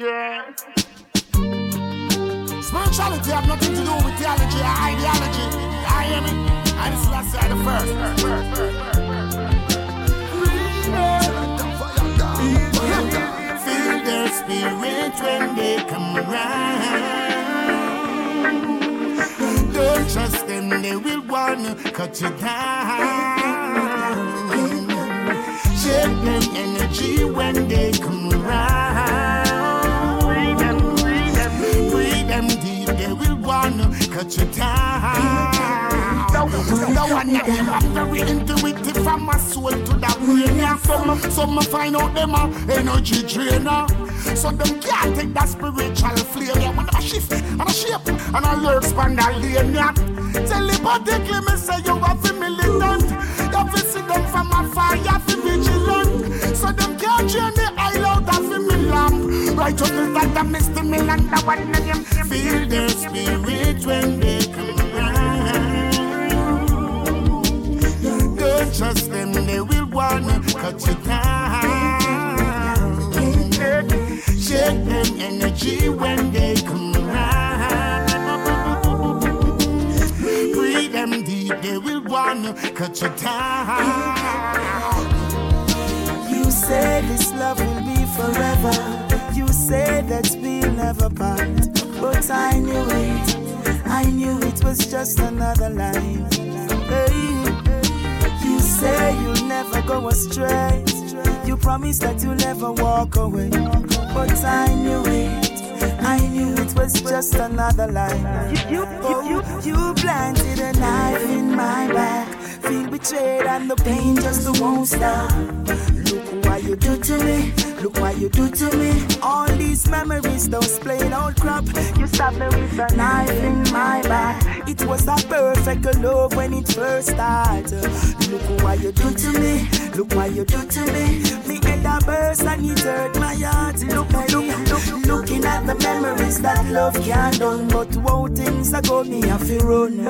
Yeah. Spirituality have nothing to do with theology or ideology. I hear me? I just last side the first. Feel their spirit when they come around. Don't trust them, they will wanna cut you down. Shake them energy when they come cut you down. The one that them I'm very intuitive from my soul to the brain. Yeah, some some find out them a energy drainer. So them can't take that spiritual flame. Yeah, when I shift and I shape and I learn span that lane. Yeah, telepathically me say you to militant. You see them from afar. You to vigilant. So them can't drain lamp. Right up is that the misty million. The one of them feel their spirit when they come around. Don't trust them, they will wanna cut you down. Shake them energy when they come around. Breathe them deep, they will wanna cut you down. You say this love will be forever. You say that we'll never part. But I knew it. I knew it was just another life. Hey. You say you'll never go astray. You promise that you'll never walk away. But I knew it. I knew it was just another life. You, you, you, oh, you planted a knife in my back. Feel betrayed and the pain just won't stop. Look what you do to me. Look what you do to me. All these memories, those plain old crap. You stabbed me with a knife in my back. It was a perfect love when it first started. Look what you do to me. Look what you do to me. Me head a burst and it hurt my heart. Look, look, look, looking at the memories that love can't done. But wow, things are go me have to run.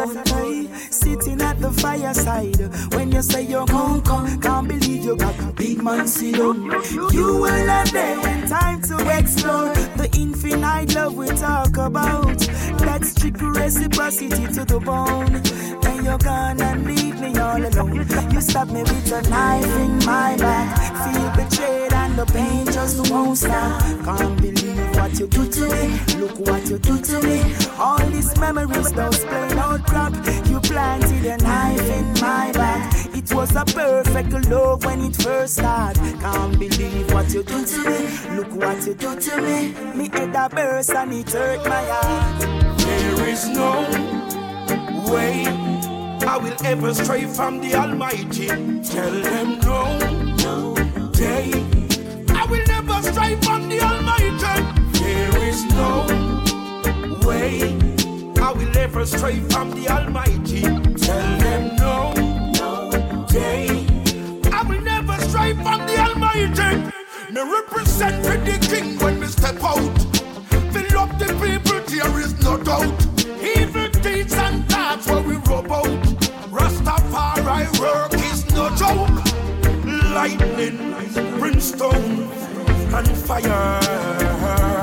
Sitting at the fireside when you say you're home, come, can't believe you got a big man down. You were not there when time to explore the infinite love we talk about. That strict reciprocity to the bone. Then you're gonna leave me all alone. You stab me with a knife in my back. Feel betrayed and the pain just won't stop. Can't believe what you do to me. Look what you do to me. All these memories, those plain old crap. Planted a knife in my back. It was a perfect love when it first started. Can't believe what you do to me. Look what you do to me. Me head a burst and it hurt my heart. There is no way I will ever stray from the Almighty. Tell them no, no, day. I will never stray from the Almighty. There is no way Will stray from the Almighty. Tell them no, day. I will never stray from the Almighty. Me represent for the King when me step out. Fill up the people, there is no doubt. Evil deeds and thoughts where we rub out. Rastafari work is no joke. Lightning, brimstone, and fire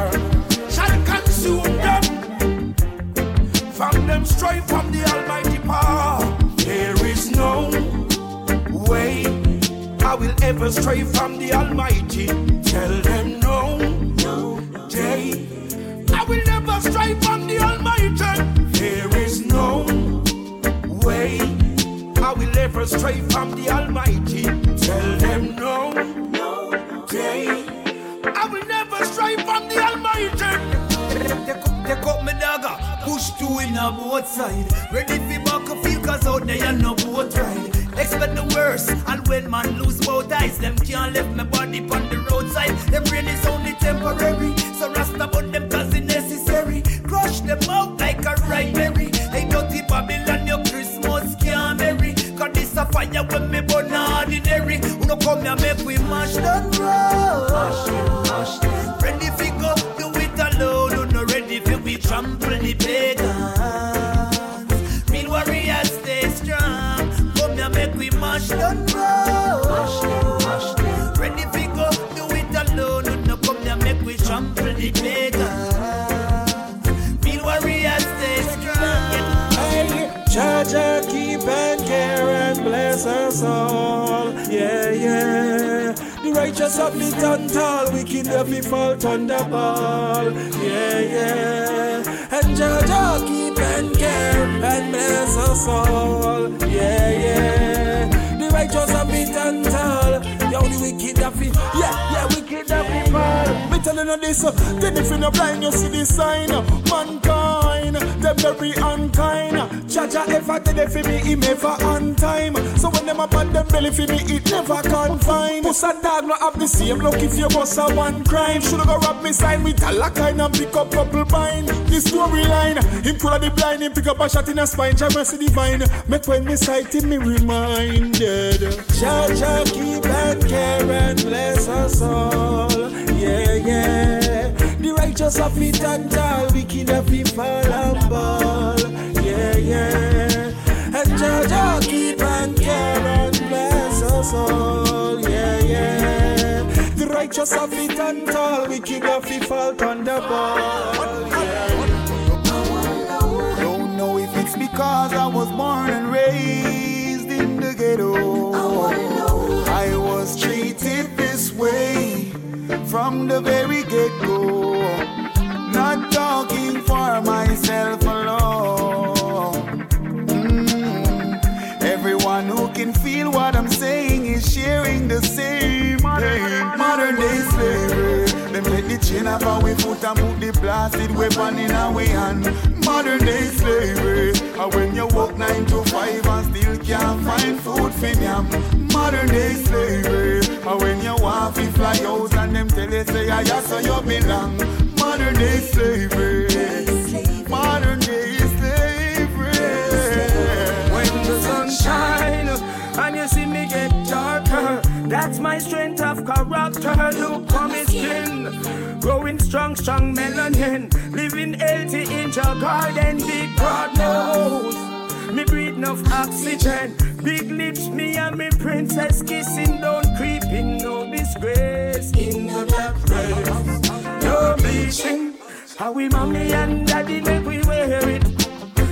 From them straight from the Almighty power. There is no way I will ever stray from the Almighty. Tell them no, no day. I will never stray from the Almighty. There is no way I will ever stray from the Almighty. Two in a both side. Ready for back a feel cause out there you no boat ride. Expect the worst, and when man lose both eyes, them can't left my body on the roadside. Them brain is only temporary, so rasta but them cause it necessary. Crush them out like a ripe berry. Hey, dirty Babylon, your Christmas can't merry. Cause this a fire when me burn ordinary. Who no come here make we mash them bless our. Yeah, yeah. The righteous have be done tall, wicked have been fall thunderball. Yeah, yeah. And Jah Jah keep and care and bless us all. Yeah, yeah. The righteous have be done tall, The only wicked have be telling you this, uh, then if you're blind, you see the sign. Mankind, them very unkind. Jah Jah ever did it for me, he never on time. So when them up on them belly for me, it never confine. Puss a dog not have the same look if you bust a one crime. Shoulda go rob me sign with a lock and pick up couple bind. This storyline, him pull the blind, him pick up a shot in a spine. Jah mercy divine, make when me sight him me reminded. Jah Jah keep and care and bless us all. Yeah, yeah. The righteous of it and tall, wicked of it fall and ball. Yeah, yeah. And Jah Jah keep and care and bless us all. Yeah, yeah. The righteous of it and tall, wicked of it fall on ball. Yeah. Don't know if it's because I was born and raised in the ghetto. I was treated this way from the very get go. Not talking for myself alone. Mm. Everyone who can feel what I'm saying is sharing the same pain. Modern day slavery. Them take the our foot and put the blasted weapon in our hand. Modern day slavery. And when you work nine to five and still can't find food for them. Modern day slavery. And when you want to fly out and them tell you say, I yeah, so you belong. Modern day slavery. Modern day slavery. When the sun shines and you see me get darker, that's my strength character. Look skin, growing strong, strong melanin, living healthy in your garden, big broad nose. Me breathe enough oxygen, big lips, me and me princess kissing, don't creeping, no disgrace in the black race. No bleaching, how we mommy and daddy make we wear it.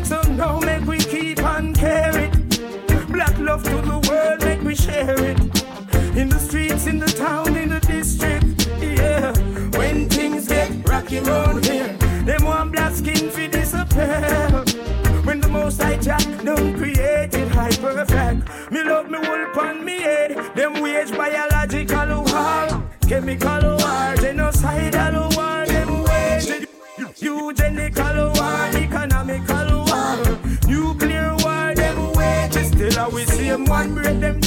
So now make we keep on it. Black love to the world, make we share it. In the streets, in the town, in the district, yeah. When things get rocky round here, them want black skin fi disappear. When the most I jack don't create it high perfect. Me love me wool on me head. Them wage biological war, chemical war, genocidal war. Them wage eugenical war, economical war, nuclear war. Them wages still how we see them one break them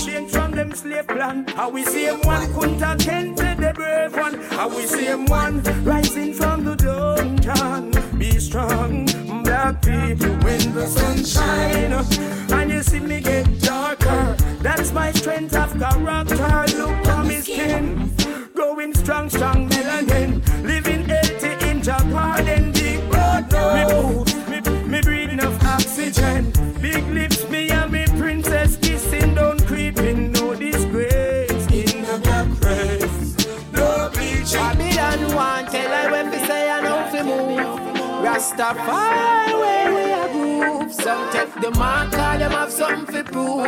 plan. How we see them one Kunta Kinte the brave one. How we see them one rising from the dungeon. Be strong, black people when the sun shine and you see me get darker. That's my strength of character. Look on me skin, growing strong, strong Rastafari where we a groove. Some take the mark, call them have something fi prove.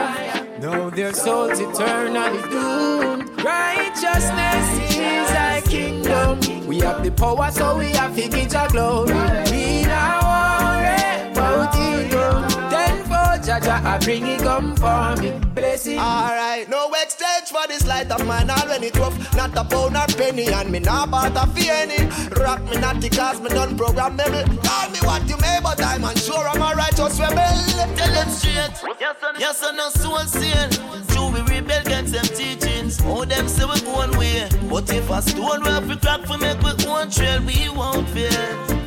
Now their souls eternally doomed. Righteousness is our kingdom. We have the power, so we have to get our glory. We now worry about evil. Then for Jah Jah, I bring it come for me. Blessing. No exchange for this light of mine all when it rough. Not a pound or penny, and me not part of any. Rock me not the cause me done programmable. Call me what you may, but I'm unsure I'm a righteous rebel. Tell them straight. Yes, I know soul sin. True, we rebel against them teachings. Oh, them say we go one way. But if a stone we have to crack for make we own trail, we won't fear.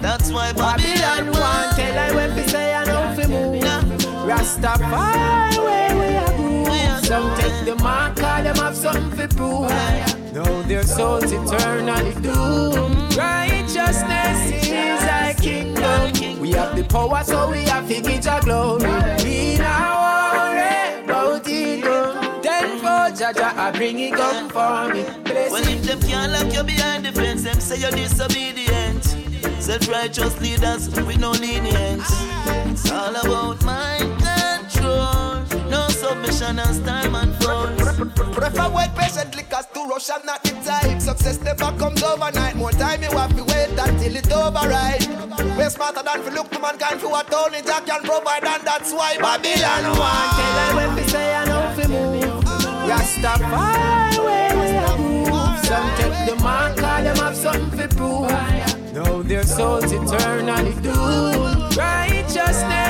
That's why Babylon want tell I when we say I know fi move. Rastafari where a. Some take the mark, call them have something fi prove. Now their souls eternally doomed. Righteousness is our kingdom. We have the power, so we have to get our glory. We now worry about evil. Then for Jah Jah, I bring it come for me. Well, Blessing. if them can't lock you behind the fence, them say you're disobedient. Self-righteous leaders with no lenience. It's all about mind control. No submission as time. Prefer wait patiently cause to rush and not the type. Success never comes overnight. More time you have to wait until it's over right. We're smarter than to look to mankind for what only Jack can provide and that's why Babylon want. Tell them when we say I know fi move. Rastafari where we move. Some take the mark, call them have something fi prove. Know their souls eternally doomed. Righteousness.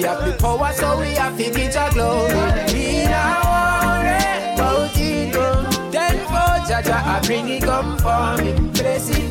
We have the power, so we have to get a glory. We now worry about it. Then for Jah Jah, I bring it come for me. Bless.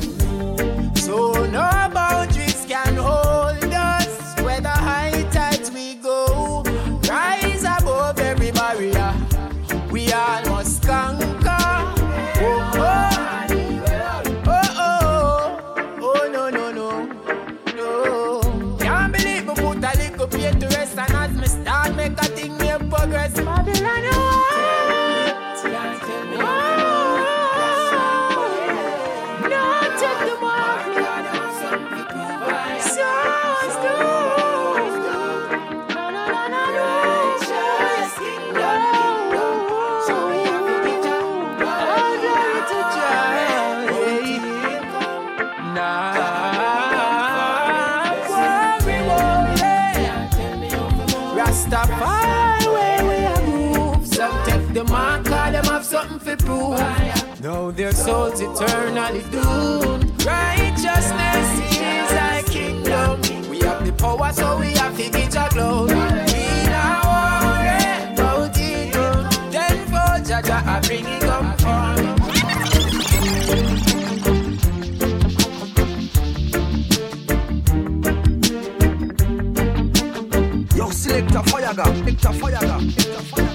The mark, cause them have something to prove. Now their souls eternally doomed. Righteousness is our kingdom. We have the power, so we have to get a glory. We now worry about it. Then for Jah Jah, I bring it up for. Yo, select a fire gun, select fire gun, select fire.